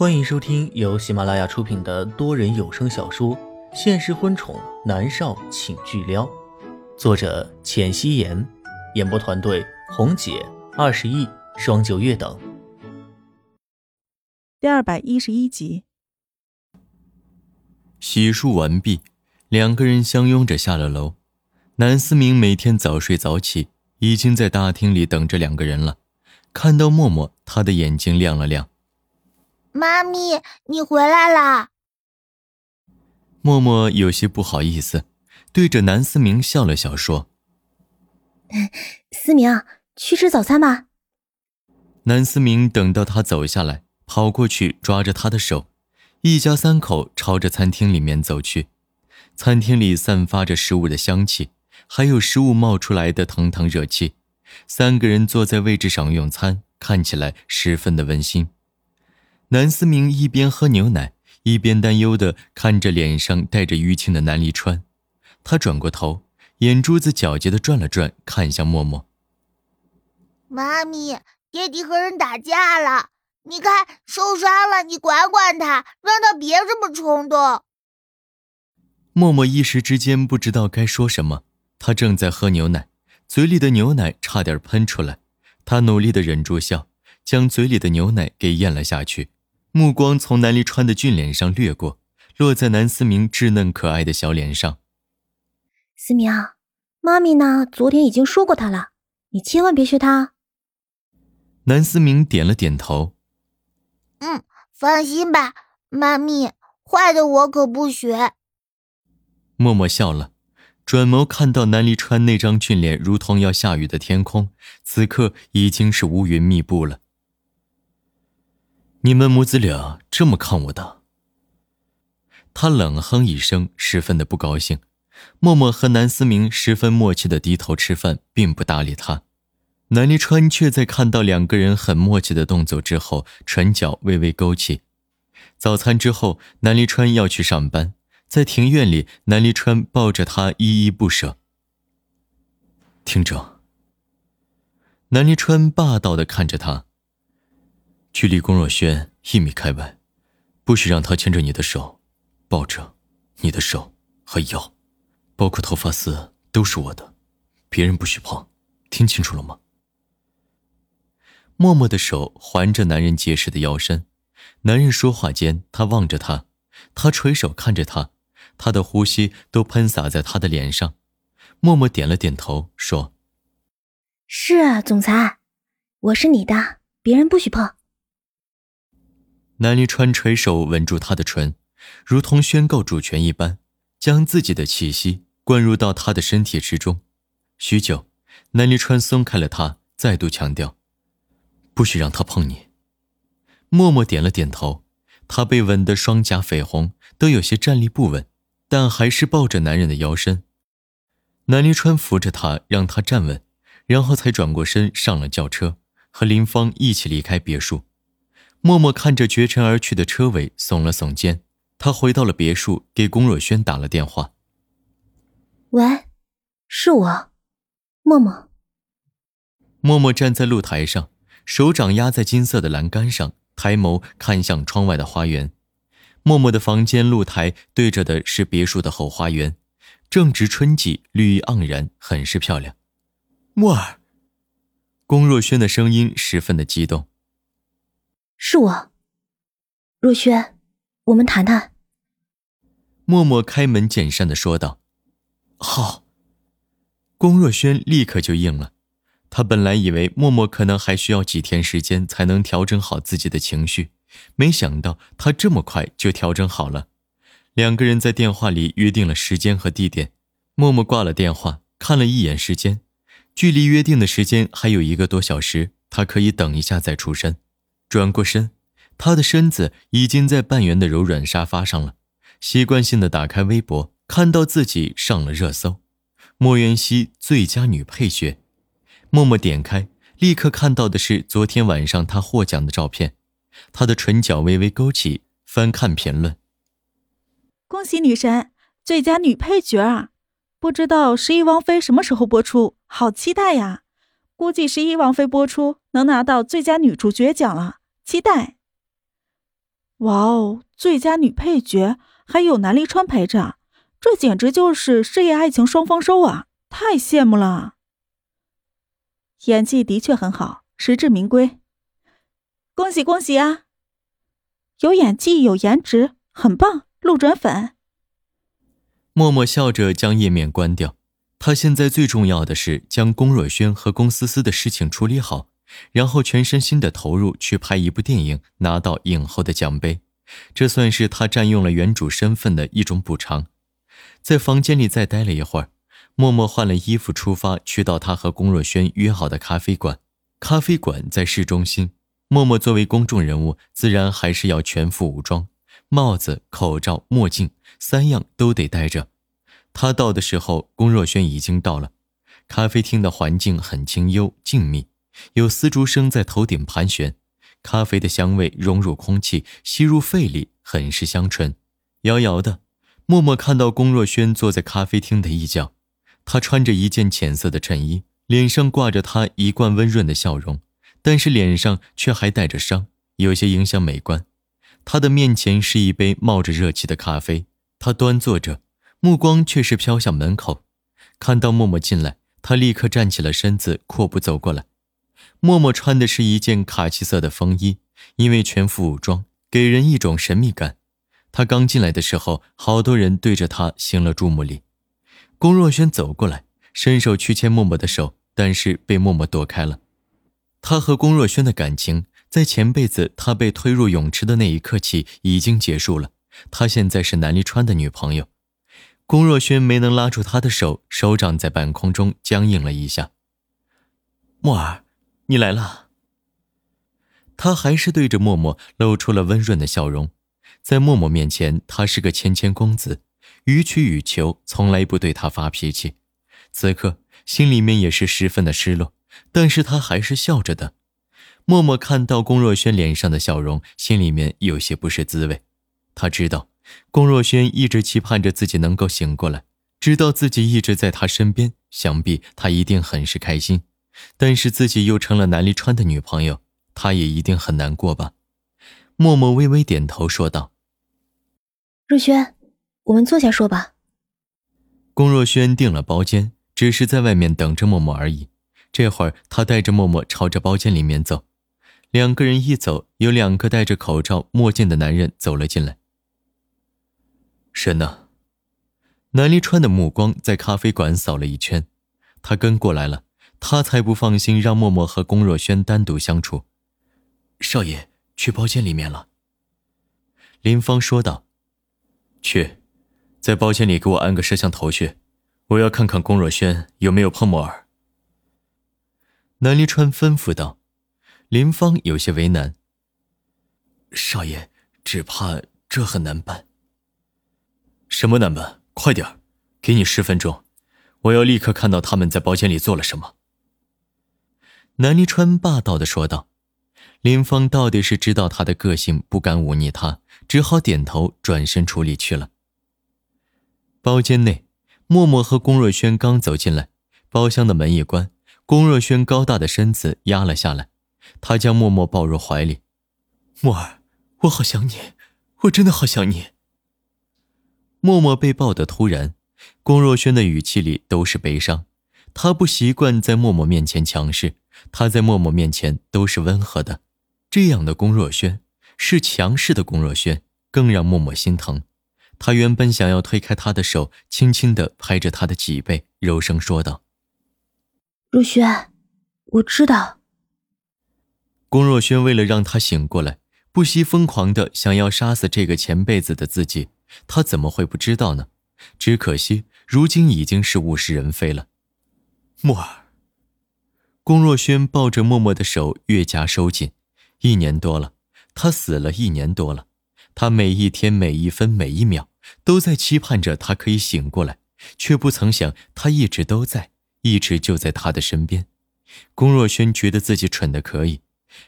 欢迎收听由喜马拉雅出品的多人有声小说《现实婚宠男少请巨撩》，作者：浅汐颜，演播团队：红姐、二十亿、双九月等。第二百一十一集，洗漱完毕，两个人相拥着下了楼。南思明每天早睡早起，已经在大厅里等着两个人了。看到默默，他的眼睛亮了亮。妈咪，你回来啦！默默有些不好意思，对着南思明笑了笑，说：“思明，去吃早餐吧。”南思明等到他走下来，跑过去抓着他的手，一家三口朝着餐厅里面走去。餐厅里散发着食物的香气，还有食物冒出来的腾腾热气。三个人坐在位置上用餐，看起来十分的温馨。南思明一边喝牛奶，一边担忧的看着脸上带着淤青的南离川。他转过头，眼珠子皎洁的转了转，看向默默：“妈咪，爹地和人打架了，你看受伤了，你管管他，让他别这么冲动。”默默一时之间不知道该说什么，他正在喝牛奶，嘴里的牛奶差点喷出来，他努力的忍住笑，将嘴里的牛奶给咽了下去。目光从南离川的俊脸上掠过，落在南思明稚嫩可爱的小脸上。思明，妈咪呢？昨天已经说过她了，你千万别学她。南思明点了点头。嗯，放心吧，妈咪，坏的我可不学。默默笑了，转眸看到南离川那张俊脸，如同要下雨的天空，此刻已经是乌云密布了。你们母子俩这么看我的？他冷哼一声，十分的不高兴。默默和南思明十分默契的低头吃饭，并不搭理他。南离川却在看到两个人很默契的动作之后，唇角微微勾起。早餐之后，南离川要去上班，在庭院里，南离川抱着他依依不舍。听着，南离川霸道的看着他。距离龚若轩一米开外，不许让他牵着你的手，抱着你的手和腰，包括头发丝都是我的，别人不许碰，听清楚了吗？默默的手环着男人结实的腰身，男人说话间，他望着他，他垂手看着他，他的呼吸都喷洒在他的脸上。默默点了点头，说：“是啊，总裁，我是你的，别人不许碰。”南离川垂手吻住她的唇，如同宣告主权一般，将自己的气息灌入到她的身体之中。许久，南离川松开了她，再度强调：“不许让他碰你。”默默点了点头。她被吻得双颊绯红，都有些站立不稳，但还是抱着男人的腰身。南离川扶着她，让她站稳，然后才转过身上了轿车，和林芳一起离开别墅。默默看着绝尘而去的车尾，耸了耸肩。他回到了别墅，给龚若轩打了电话。喂，是我，默默。默默站在露台上，手掌压在金色的栏杆上，抬眸看向窗外的花园。默默的房间露台对着的是别墅的后花园，正值春季，绿意盎然，很是漂亮。默儿，龚若轩的声音十分的激动。是我，若轩，我们谈谈。默默开门见山的说道：“好。”龚若轩立刻就应了。他本来以为默默可能还需要几天时间才能调整好自己的情绪，没想到他这么快就调整好了。两个人在电话里约定了时间和地点。默默挂了电话，看了一眼时间，距离约定的时间还有一个多小时，他可以等一下再出声。转过身，他的身子已经在半圆的柔软沙发上了。习惯性的打开微博，看到自己上了热搜，莫元熙最佳女配角。默默点开，立刻看到的是昨天晚上她获奖的照片。她的唇角微微勾起，翻看评论：“恭喜女神，最佳女配角啊！不知道十一王妃什么时候播出？好期待呀！估计十一王妃播出能拿到最佳女主角奖了。”期待。哇哦，最佳女配角还有南立川陪着，这简直就是事业爱情双丰收啊！太羡慕了。演技的确很好，实至名归。恭喜恭喜啊！有演技，有颜值，很棒，路转粉。默默笑着将页面关掉。他现在最重要的是将龚若轩和龚思思的事情处理好，然后全身心的投入去拍一部电影，拿到影后的奖杯。这算是他占用了原主身份的一种补偿。在房间里再待了一会儿，默默换了衣服出发，去到他和龚若轩约好的咖啡馆。咖啡馆在市中心。默默作为公众人物，自然还是要全副武装，帽子、口罩、墨镜三样都得戴着。他到的时候，龚若轩已经到了。咖啡厅的环境很清幽静谧，有丝竹声在头顶盘旋，咖啡的香味融入空气，吸入肺里，很是香醇。遥遥的，默默看到龚若轩坐在咖啡厅的一角，他穿着一件浅色的衬衣，脸上挂着他一贯温润的笑容。但是脸上却还带着伤，有些影响美观。他的面前是一杯冒着热气的咖啡，他端坐着，目光却是飘向门口。看到默默进来，他立刻站起了身子，阔步走过来。默默穿的是一件卡其色的风衣，因为全副武装，给人一种神秘感。他刚进来的时候，好多人对着他行了注目礼。龚若轩走过来，伸手去牵默默的手，但是被默默躲开了。他和龚若轩的感情，在前辈子他被推入泳池的那一刻起已经结束了。他现在是南离川的女朋友。龚若轩没能拉住他的手，手掌在半空中僵硬了一下。默儿，你来了。他还是对着默默露出了温润的笑容。在默默面前，他是个谦谦公子，予取予求，从来不对他发脾气。此刻心里面也是十分的失落。但是他还是笑着的。默默看到龚若轩脸上的笑容，心里面有些不是滋味。他知道，龚若轩一直期盼着自己能够醒过来，知道自己一直在他身边，想必他一定很是开心。但是自己又成了南离川的女朋友，他也一定很难过吧？默默微微点头说道：“若轩，我们坐下说吧。”龚若轩订了包间，只是在外面等着默默而已。这会儿，他带着默默朝着包间里面走。两个人一走，有两个戴着口罩、墨镜的男人走了进来。神呢？南离川的目光在咖啡馆扫了一圈，他跟过来了。他才不放心让默默和龚若轩单独相处。少爷去包间里面了。林芳说道：“去，在包间里给我安个摄像头去，我要看看龚若轩有没有碰默儿。”南离川吩咐道：“林芳有些为难。少爷，只怕这很难办。什么难办？快点给你十分钟，我要立刻看到他们在包间里做了什么。”南离川霸道的说道。林芳到底是知道他的个性，不敢忤逆他，只好点头，转身处理去了。包间内，默默和龚若轩刚走进来，包厢的门一关。龚若轩高大的身子压了下来，他将默默抱入怀里。默儿，我好想你，我真的好想你。默默被抱得突然，龚若轩的语气里都是悲伤。他不习惯在默默面前强势，他在默默面前都是温和的。这样的龚若轩是强势的龚若轩，更让默默心疼。他原本想要推开他的手，轻轻地拍着他的脊背，柔声说道。若轩，我知道。龚若轩为了让他醒过来，不惜疯狂的想要杀死这个前辈子的自己，他怎么会不知道呢？只可惜如今已经是物是人非了。默儿，龚若轩抱着默默的手越加收紧。一年多了，他死了一年多了，他每一天每一分每一秒都在期盼着他可以醒过来，却不曾想他一直都在。一直就在他的身边，龚若轩觉得自己蠢的可以。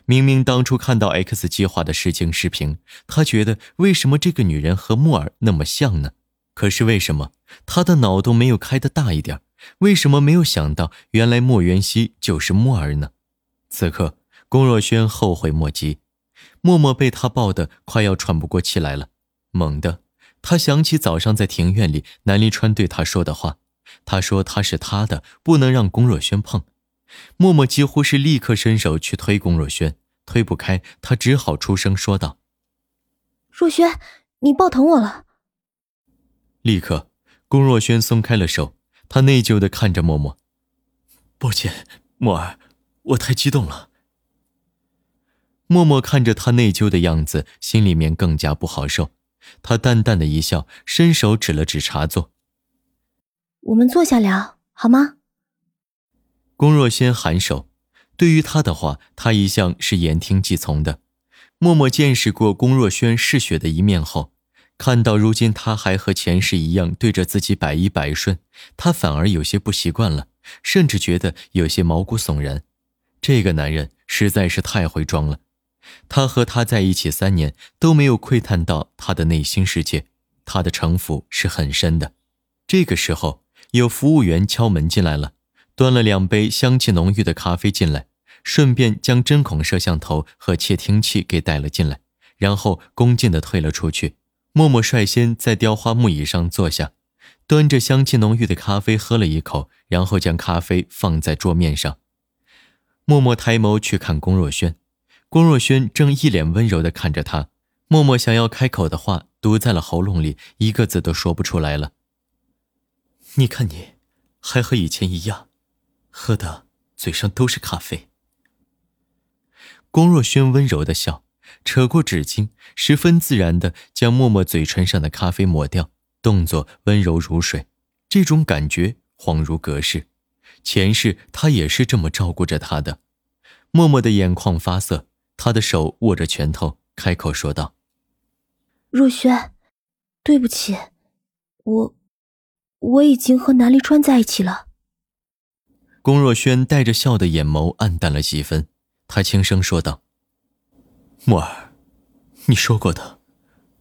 明明当初看到 X 计划的实情视频，他觉得为什么这个女人和木耳那么像呢？可是为什么他的脑洞没有开得大一点？为什么没有想到原来莫元熙就是木耳呢？此刻，龚若轩后悔莫及。默默被他抱得快要喘不过气来了。猛地，他想起早上在庭院里南离川对他说的话，他说他是他的，不能让龚若轩碰。默默几乎是立刻伸手去推龚若轩，推不开，他只好出声说道：“若轩，你抱疼我了。”立刻，龚若轩松开了手，他内疚的看着默默：“抱歉，默儿，我太激动了。”默默看着他内疚的样子，心里面更加不好受。他淡淡的一笑，伸手指了指茶座：“我们坐下聊，好吗？”龚若轩颔首，对于他的话，他一向是言听计从的。默默见识过龚若轩嗜血的一面后，看到如今他还和前世一样对着自己百依百顺，他反而有些不习惯了，甚至觉得有些毛骨悚然。这个男人实在是太会装了。他和他在一起三年，都没有窥探到他的内心世界，他的城府是很深的。这个时候，有服务员敲门进来了。端了两杯香气浓郁的咖啡进来，顺便将针孔摄像头和窃听器给带了进来，然后恭敬地退了出去。默默率先在雕花木椅上坐下，端着香气浓郁的咖啡喝了一口，然后将咖啡放在桌面上。默默抬眸去看龚若轩，龚若轩正一脸温柔地看着他。默默想要开口的话堵在了喉咙里，一个字都说不出来了。你看你，还和以前一样。喝的嘴上都是咖啡。龚若轩温柔的笑，扯过纸巾，十分自然的将默默嘴唇上的咖啡抹掉，动作温柔如水。这种感觉恍如隔世，前世他也是这么照顾着他的。默默的眼眶发涩，他的手握着拳头，开口说道：“若轩，对不起，我我已经和南离川在一起了。”龚若轩带着笑的眼眸暗淡了几分，他轻声说道：“墨儿，你说过的，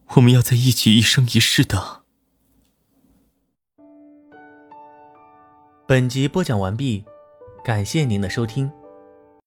我们要在一起一生一世的。”本集播讲完毕，感谢您的收听。